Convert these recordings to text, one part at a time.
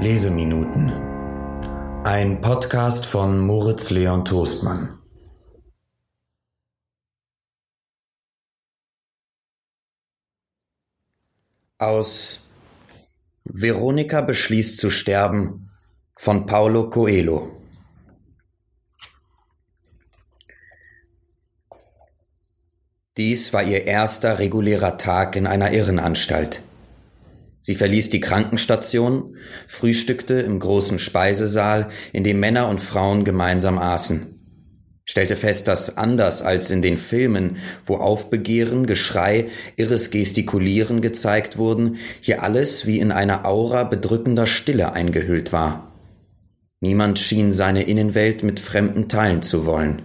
Leseminuten. Ein Podcast von Moritz Leon Toastmann. Aus Veronika beschließt zu sterben von Paulo Coelho. Dies war ihr erster regulärer Tag in einer Irrenanstalt. Sie verließ die Krankenstation, frühstückte im großen Speisesaal, in dem Männer und Frauen gemeinsam aßen, stellte fest, dass anders als in den Filmen, wo Aufbegehren, Geschrei, irres Gestikulieren gezeigt wurden, hier alles wie in einer Aura bedrückender Stille eingehüllt war. Niemand schien seine Innenwelt mit Fremden teilen zu wollen.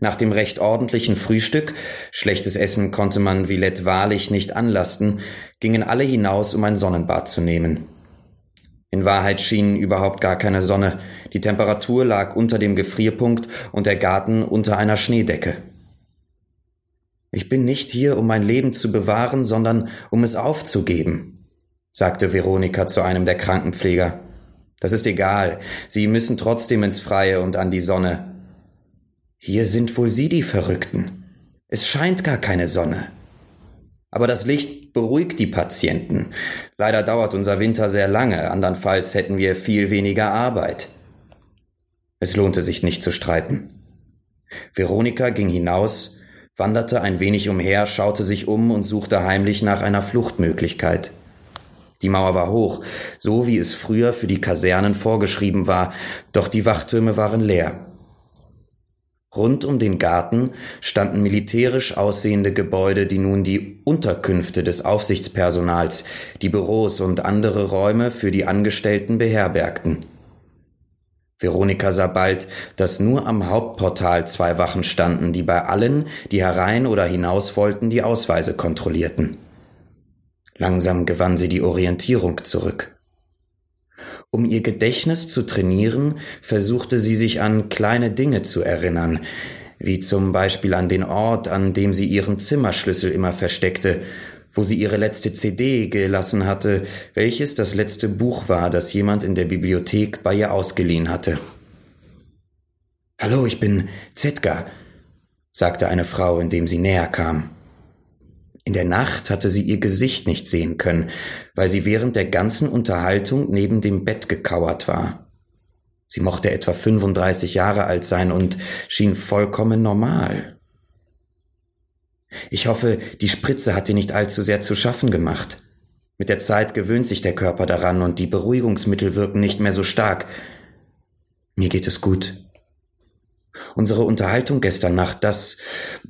Nach dem recht ordentlichen Frühstück, schlechtes Essen konnte man Villette wahrlich nicht anlasten, gingen alle hinaus, um ein Sonnenbad zu nehmen. In Wahrheit schien überhaupt gar keine Sonne, die Temperatur lag unter dem Gefrierpunkt und der Garten unter einer Schneedecke. Ich bin nicht hier, um mein Leben zu bewahren, sondern um es aufzugeben, sagte Veronika zu einem der Krankenpfleger. Das ist egal, Sie müssen trotzdem ins Freie und an die Sonne. Hier sind wohl Sie die Verrückten. Es scheint gar keine Sonne. Aber das Licht beruhigt die Patienten. Leider dauert unser Winter sehr lange, andernfalls hätten wir viel weniger Arbeit. Es lohnte sich nicht zu streiten. Veronika ging hinaus, wanderte ein wenig umher, schaute sich um und suchte heimlich nach einer Fluchtmöglichkeit. Die Mauer war hoch, so wie es früher für die Kasernen vorgeschrieben war, doch die Wachtürme waren leer. Rund um den Garten standen militärisch aussehende Gebäude, die nun die Unterkünfte des Aufsichtspersonals, die Büros und andere Räume für die Angestellten beherbergten. Veronika sah bald, dass nur am Hauptportal zwei Wachen standen, die bei allen, die herein oder hinaus wollten, die Ausweise kontrollierten. Langsam gewann sie die Orientierung zurück. Um ihr Gedächtnis zu trainieren, versuchte sie sich an kleine Dinge zu erinnern, wie zum Beispiel an den Ort, an dem sie ihren Zimmerschlüssel immer versteckte, wo sie ihre letzte CD gelassen hatte, welches das letzte Buch war, das jemand in der Bibliothek bei ihr ausgeliehen hatte. Hallo, ich bin Zetka, sagte eine Frau, indem sie näher kam. In der Nacht hatte sie ihr Gesicht nicht sehen können, weil sie während der ganzen Unterhaltung neben dem Bett gekauert war. Sie mochte etwa 35 Jahre alt sein und schien vollkommen normal. Ich hoffe, die Spritze hat dir nicht allzu sehr zu schaffen gemacht. Mit der Zeit gewöhnt sich der Körper daran und die Beruhigungsmittel wirken nicht mehr so stark. Mir geht es gut. Unsere Unterhaltung gestern Nacht, das,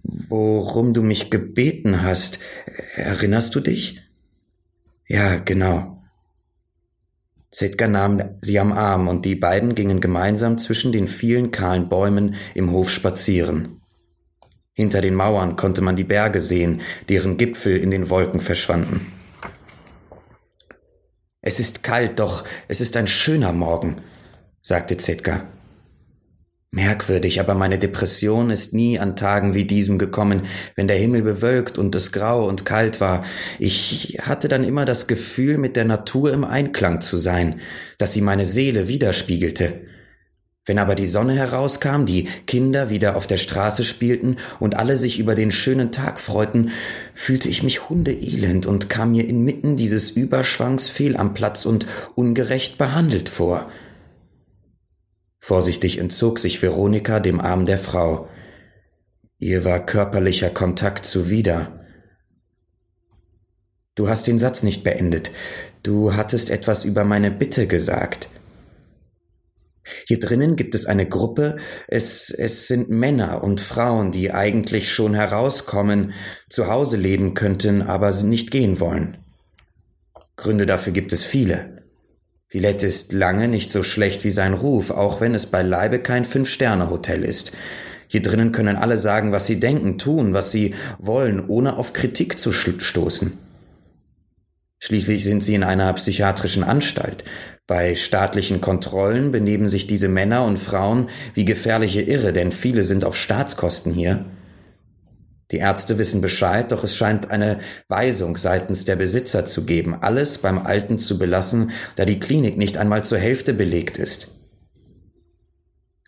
worum du mich gebeten hast, erinnerst du dich? Ja, genau. Zetka nahm sie am Arm und die beiden gingen gemeinsam zwischen den vielen kahlen Bäumen im Hof spazieren. Hinter den Mauern konnte man die Berge sehen, deren Gipfel in den Wolken verschwanden. Es ist kalt, doch es ist ein schöner Morgen, sagte Zetka. Merkwürdig, aber meine Depression ist nie an Tagen wie diesem gekommen, wenn der Himmel bewölkt und es grau und kalt war. Ich hatte dann immer das Gefühl, mit der Natur im Einklang zu sein, dass sie meine Seele widerspiegelte. Wenn aber die Sonne herauskam, die Kinder wieder auf der Straße spielten und alle sich über den schönen Tag freuten, fühlte ich mich hundeelend und kam mir inmitten dieses Überschwangs fehl am Platz und ungerecht behandelt vor. Vorsichtig entzog sich Veronika dem Arm der Frau. Ihr war körperlicher Kontakt zuwider. Du hast den Satz nicht beendet. Du hattest etwas über meine Bitte gesagt. Hier drinnen gibt es eine Gruppe, es, es sind Männer und Frauen, die eigentlich schon herauskommen, zu Hause leben könnten, aber nicht gehen wollen. Gründe dafür gibt es viele. Villette ist lange nicht so schlecht wie sein Ruf, auch wenn es beileibe kein Fünf-Sterne-Hotel ist. Hier drinnen können alle sagen, was sie denken, tun, was sie wollen, ohne auf Kritik zu stoßen. Schließlich sind sie in einer psychiatrischen Anstalt. Bei staatlichen Kontrollen benehmen sich diese Männer und Frauen wie gefährliche Irre, denn viele sind auf Staatskosten hier. Die Ärzte wissen Bescheid, doch es scheint eine Weisung seitens der Besitzer zu geben, alles beim Alten zu belassen, da die Klinik nicht einmal zur Hälfte belegt ist.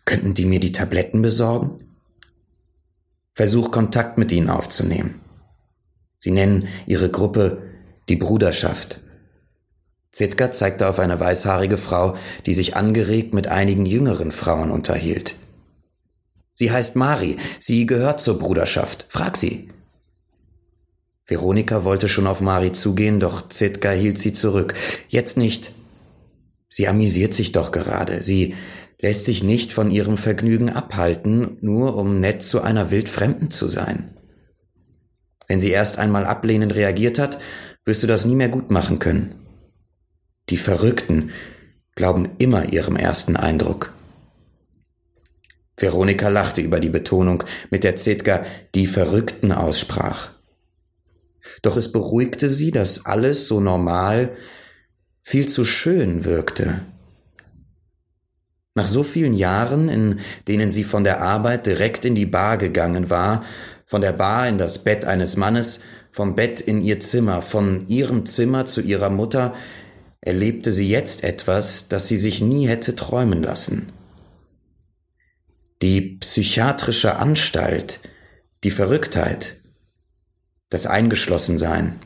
Könnten die mir die Tabletten besorgen? Versuch Kontakt mit ihnen aufzunehmen. Sie nennen ihre Gruppe die Bruderschaft. Zitka zeigte auf eine weißhaarige Frau, die sich angeregt mit einigen jüngeren Frauen unterhielt. Sie heißt Mari, sie gehört zur Bruderschaft. Frag sie. Veronika wollte schon auf Mari zugehen, doch Zitka hielt sie zurück. Jetzt nicht. Sie amüsiert sich doch gerade. Sie lässt sich nicht von ihrem Vergnügen abhalten, nur um nett zu einer Wildfremden zu sein. Wenn sie erst einmal ablehnend reagiert hat, wirst du das nie mehr gut machen können. Die Verrückten glauben immer ihrem ersten Eindruck. Veronika lachte über die Betonung, mit der Zetka die Verrückten aussprach. Doch es beruhigte sie, dass alles so normal, viel zu schön wirkte. Nach so vielen Jahren, in denen sie von der Arbeit direkt in die Bar gegangen war, von der Bar in das Bett eines Mannes, vom Bett in ihr Zimmer, von ihrem Zimmer zu ihrer Mutter, erlebte sie jetzt etwas, das sie sich nie hätte träumen lassen. Die psychiatrische Anstalt, die Verrücktheit, das Eingeschlossensein.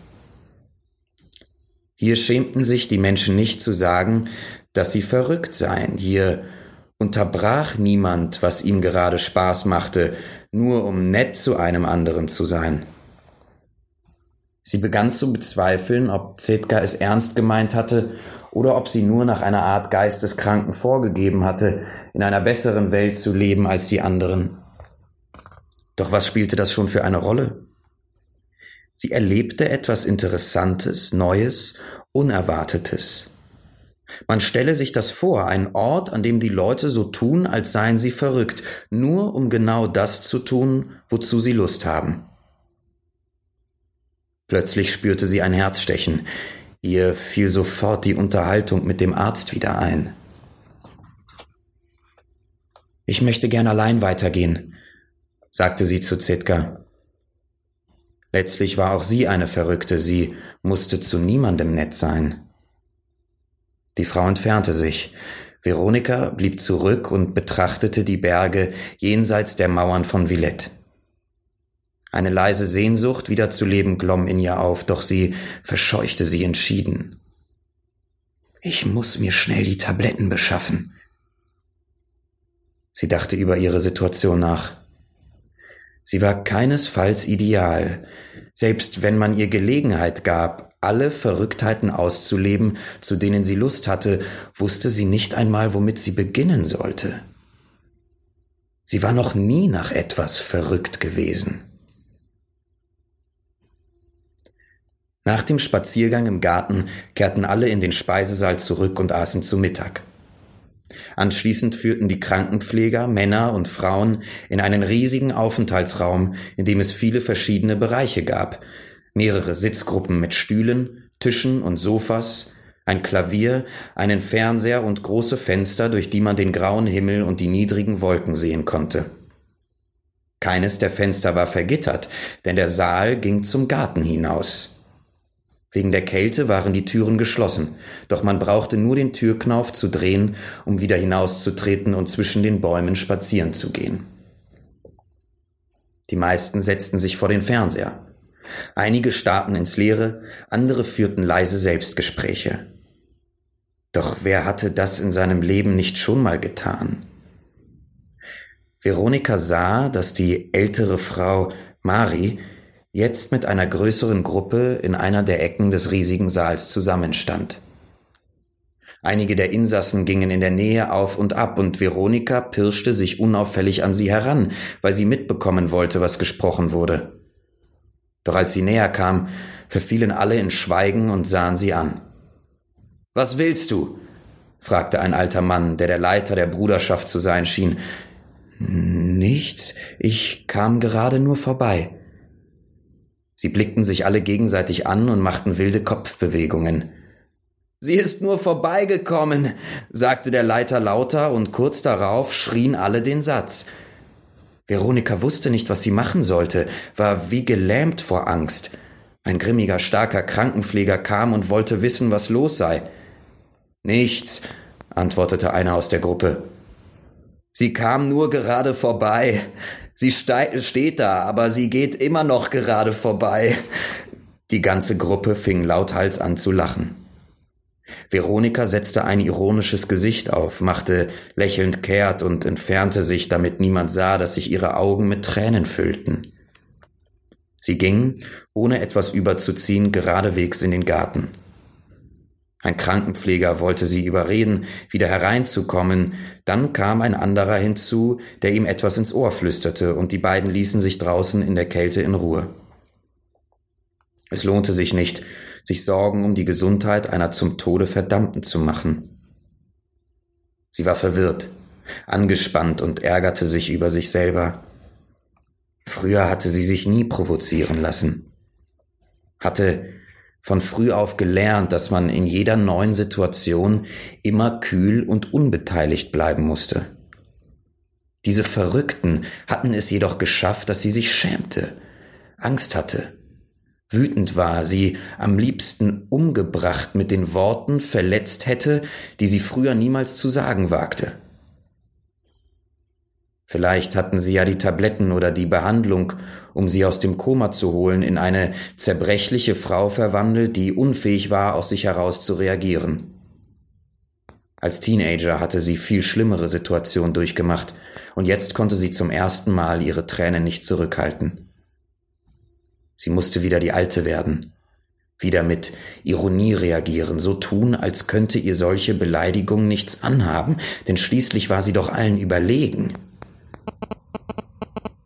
Hier schämten sich die Menschen nicht zu sagen, dass sie verrückt seien. Hier unterbrach niemand, was ihm gerade Spaß machte, nur um nett zu einem anderen zu sein. Sie begann zu bezweifeln, ob Zetka es ernst gemeint hatte oder ob sie nur nach einer Art Geisteskranken vorgegeben hatte, in einer besseren Welt zu leben als die anderen. Doch was spielte das schon für eine Rolle? Sie erlebte etwas Interessantes, Neues, Unerwartetes. Man stelle sich das vor, ein Ort, an dem die Leute so tun, als seien sie verrückt, nur um genau das zu tun, wozu sie Lust haben. Plötzlich spürte sie ein Herzstechen. Ihr fiel sofort die Unterhaltung mit dem Arzt wieder ein. Ich möchte gern allein weitergehen, sagte sie zu Zitka. Letztlich war auch sie eine Verrückte, sie musste zu niemandem nett sein. Die Frau entfernte sich. Veronika blieb zurück und betrachtete die Berge jenseits der Mauern von Villette. Eine leise Sehnsucht, wieder zu leben, glomm in ihr auf, doch sie verscheuchte sie entschieden. Ich muss mir schnell die Tabletten beschaffen. Sie dachte über ihre Situation nach. Sie war keinesfalls ideal, selbst wenn man ihr Gelegenheit gab, alle Verrücktheiten auszuleben, zu denen sie Lust hatte, wusste sie nicht einmal, womit sie beginnen sollte. Sie war noch nie nach etwas verrückt gewesen. Nach dem Spaziergang im Garten kehrten alle in den Speisesaal zurück und aßen zu Mittag. Anschließend führten die Krankenpfleger Männer und Frauen in einen riesigen Aufenthaltsraum, in dem es viele verschiedene Bereiche gab, mehrere Sitzgruppen mit Stühlen, Tischen und Sofas, ein Klavier, einen Fernseher und große Fenster, durch die man den grauen Himmel und die niedrigen Wolken sehen konnte. Keines der Fenster war vergittert, denn der Saal ging zum Garten hinaus. Wegen der Kälte waren die Türen geschlossen, doch man brauchte nur den Türknauf zu drehen, um wieder hinauszutreten und zwischen den Bäumen spazieren zu gehen. Die meisten setzten sich vor den Fernseher. Einige starrten ins Leere, andere führten leise Selbstgespräche. Doch wer hatte das in seinem Leben nicht schon mal getan? Veronika sah, dass die ältere Frau Mari jetzt mit einer größeren Gruppe in einer der Ecken des riesigen Saals zusammenstand. Einige der Insassen gingen in der Nähe auf und ab, und Veronika pirschte sich unauffällig an sie heran, weil sie mitbekommen wollte, was gesprochen wurde. Doch als sie näher kam, verfielen alle in Schweigen und sahen sie an. Was willst du? fragte ein alter Mann, der der Leiter der Bruderschaft zu sein schien. Nichts, ich kam gerade nur vorbei. Sie blickten sich alle gegenseitig an und machten wilde Kopfbewegungen. Sie ist nur vorbeigekommen, sagte der Leiter lauter, und kurz darauf schrien alle den Satz. Veronika wusste nicht, was sie machen sollte, war wie gelähmt vor Angst. Ein grimmiger, starker Krankenpfleger kam und wollte wissen, was los sei. Nichts, antwortete einer aus der Gruppe. Sie kam nur gerade vorbei. Sie steht da, aber sie geht immer noch gerade vorbei. Die ganze Gruppe fing lauthals an zu lachen. Veronika setzte ein ironisches Gesicht auf, machte lächelnd kehrt und entfernte sich, damit niemand sah, dass sich ihre Augen mit Tränen füllten. Sie ging, ohne etwas überzuziehen, geradewegs in den Garten. Ein Krankenpfleger wollte sie überreden, wieder hereinzukommen, dann kam ein anderer hinzu, der ihm etwas ins Ohr flüsterte, und die beiden ließen sich draußen in der Kälte in Ruhe. Es lohnte sich nicht, sich Sorgen um die Gesundheit einer zum Tode Verdammten zu machen. Sie war verwirrt, angespannt und ärgerte sich über sich selber. Früher hatte sie sich nie provozieren lassen, hatte von früh auf gelernt, dass man in jeder neuen Situation immer kühl und unbeteiligt bleiben musste. Diese Verrückten hatten es jedoch geschafft, dass sie sich schämte, Angst hatte, wütend war, sie am liebsten umgebracht mit den Worten verletzt hätte, die sie früher niemals zu sagen wagte. Vielleicht hatten sie ja die Tabletten oder die Behandlung, um sie aus dem Koma zu holen, in eine zerbrechliche Frau verwandelt, die unfähig war, aus sich heraus zu reagieren. Als Teenager hatte sie viel schlimmere Situationen durchgemacht, und jetzt konnte sie zum ersten Mal ihre Tränen nicht zurückhalten. Sie musste wieder die Alte werden, wieder mit Ironie reagieren, so tun, als könnte ihr solche Beleidigung nichts anhaben, denn schließlich war sie doch allen überlegen.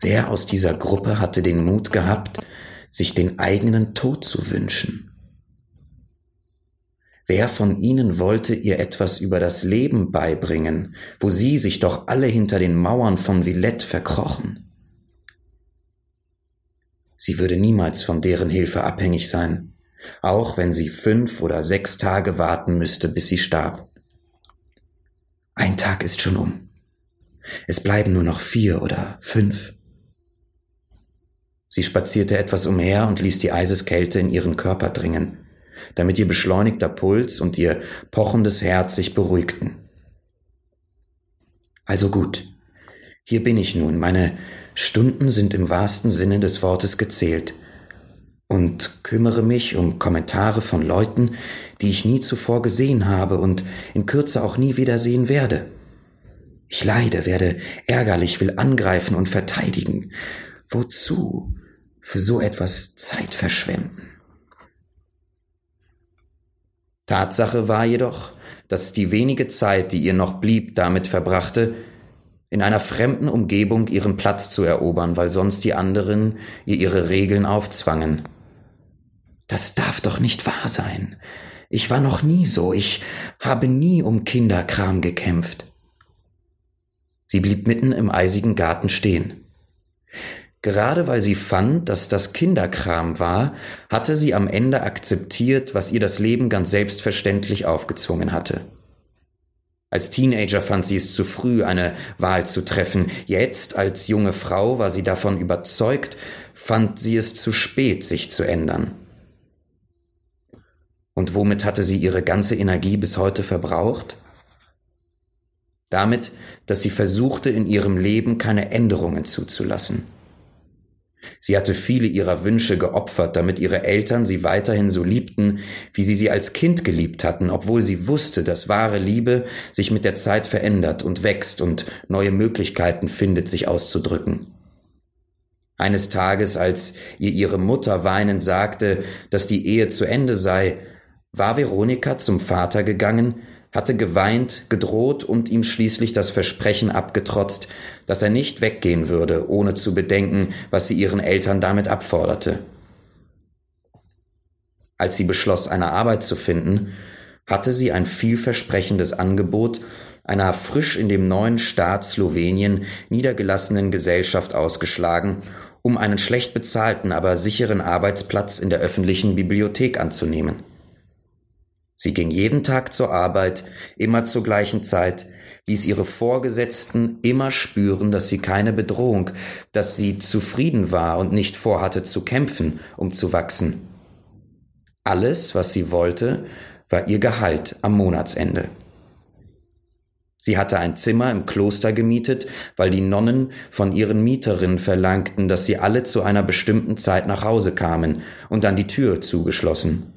Wer aus dieser Gruppe hatte den Mut gehabt, sich den eigenen Tod zu wünschen? Wer von ihnen wollte ihr etwas über das Leben beibringen, wo sie sich doch alle hinter den Mauern von Villette verkrochen? Sie würde niemals von deren Hilfe abhängig sein, auch wenn sie fünf oder sechs Tage warten müsste, bis sie starb. Ein Tag ist schon um. Es bleiben nur noch vier oder fünf. Sie spazierte etwas umher und ließ die Eiseskälte in ihren Körper dringen, damit ihr beschleunigter Puls und ihr pochendes Herz sich beruhigten. Also gut, hier bin ich nun, meine Stunden sind im wahrsten Sinne des Wortes gezählt und kümmere mich um Kommentare von Leuten, die ich nie zuvor gesehen habe und in Kürze auch nie wiedersehen werde. Ich leide, werde ärgerlich, will angreifen und verteidigen. Wozu für so etwas Zeit verschwenden? Tatsache war jedoch, dass die wenige Zeit, die ihr noch blieb, damit verbrachte, in einer fremden Umgebung ihren Platz zu erobern, weil sonst die anderen ihr ihre Regeln aufzwangen. Das darf doch nicht wahr sein. Ich war noch nie so, ich habe nie um Kinderkram gekämpft. Sie blieb mitten im eisigen Garten stehen. Gerade weil sie fand, dass das Kinderkram war, hatte sie am Ende akzeptiert, was ihr das Leben ganz selbstverständlich aufgezwungen hatte. Als Teenager fand sie es zu früh, eine Wahl zu treffen. Jetzt, als junge Frau, war sie davon überzeugt, fand sie es zu spät, sich zu ändern. Und womit hatte sie ihre ganze Energie bis heute verbraucht? Damit, dass sie versuchte, in ihrem Leben keine Änderungen zuzulassen. Sie hatte viele ihrer Wünsche geopfert, damit ihre Eltern sie weiterhin so liebten, wie sie sie als Kind geliebt hatten, obwohl sie wusste, dass wahre Liebe sich mit der Zeit verändert und wächst und neue Möglichkeiten findet, sich auszudrücken. Eines Tages, als ihr ihre Mutter weinend sagte, dass die Ehe zu Ende sei, war Veronika zum Vater gegangen, hatte geweint, gedroht und ihm schließlich das Versprechen abgetrotzt, dass er nicht weggehen würde, ohne zu bedenken, was sie ihren Eltern damit abforderte. Als sie beschloss, eine Arbeit zu finden, hatte sie ein vielversprechendes Angebot einer frisch in dem neuen Staat Slowenien niedergelassenen Gesellschaft ausgeschlagen um einen schlecht bezahlten, aber sicheren Arbeitsplatz in der öffentlichen Bibliothek anzunehmen. Sie ging jeden Tag zur Arbeit, immer zur gleichen Zeit, ließ ihre Vorgesetzten immer spüren, dass sie keine Bedrohung, dass sie zufrieden war und nicht vorhatte zu kämpfen, um zu wachsen. Alles, was sie wollte, war ihr Gehalt am Monatsende. Sie hatte ein Zimmer im Kloster gemietet, weil die Nonnen von ihren Mieterinnen verlangten, dass sie alle zu einer bestimmten Zeit nach Hause kamen und dann die Tür zugeschlossen.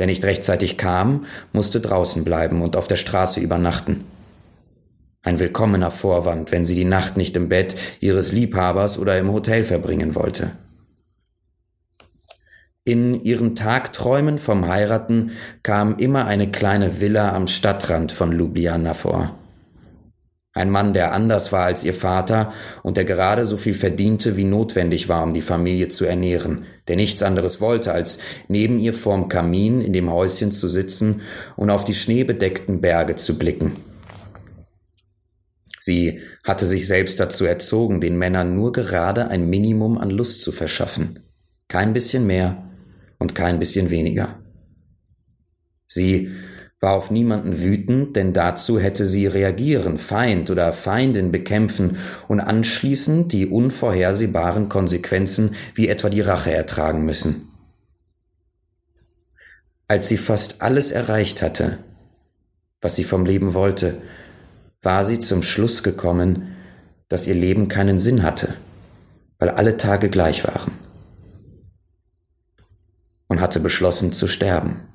Wer nicht rechtzeitig kam, musste draußen bleiben und auf der Straße übernachten. Ein willkommener Vorwand, wenn sie die Nacht nicht im Bett ihres Liebhabers oder im Hotel verbringen wollte. In ihren Tagträumen vom Heiraten kam immer eine kleine Villa am Stadtrand von Ljubljana vor. Ein Mann, der anders war als ihr Vater und der gerade so viel verdiente, wie notwendig war, um die Familie zu ernähren, der nichts anderes wollte, als neben ihr vorm Kamin in dem Häuschen zu sitzen und auf die schneebedeckten Berge zu blicken. Sie hatte sich selbst dazu erzogen, den Männern nur gerade ein Minimum an Lust zu verschaffen. Kein bisschen mehr und kein bisschen weniger. Sie war auf niemanden wütend, denn dazu hätte sie reagieren, Feind oder Feindin bekämpfen und anschließend die unvorhersehbaren Konsequenzen wie etwa die Rache ertragen müssen. Als sie fast alles erreicht hatte, was sie vom Leben wollte, war sie zum Schluss gekommen, dass ihr Leben keinen Sinn hatte, weil alle Tage gleich waren und hatte beschlossen zu sterben.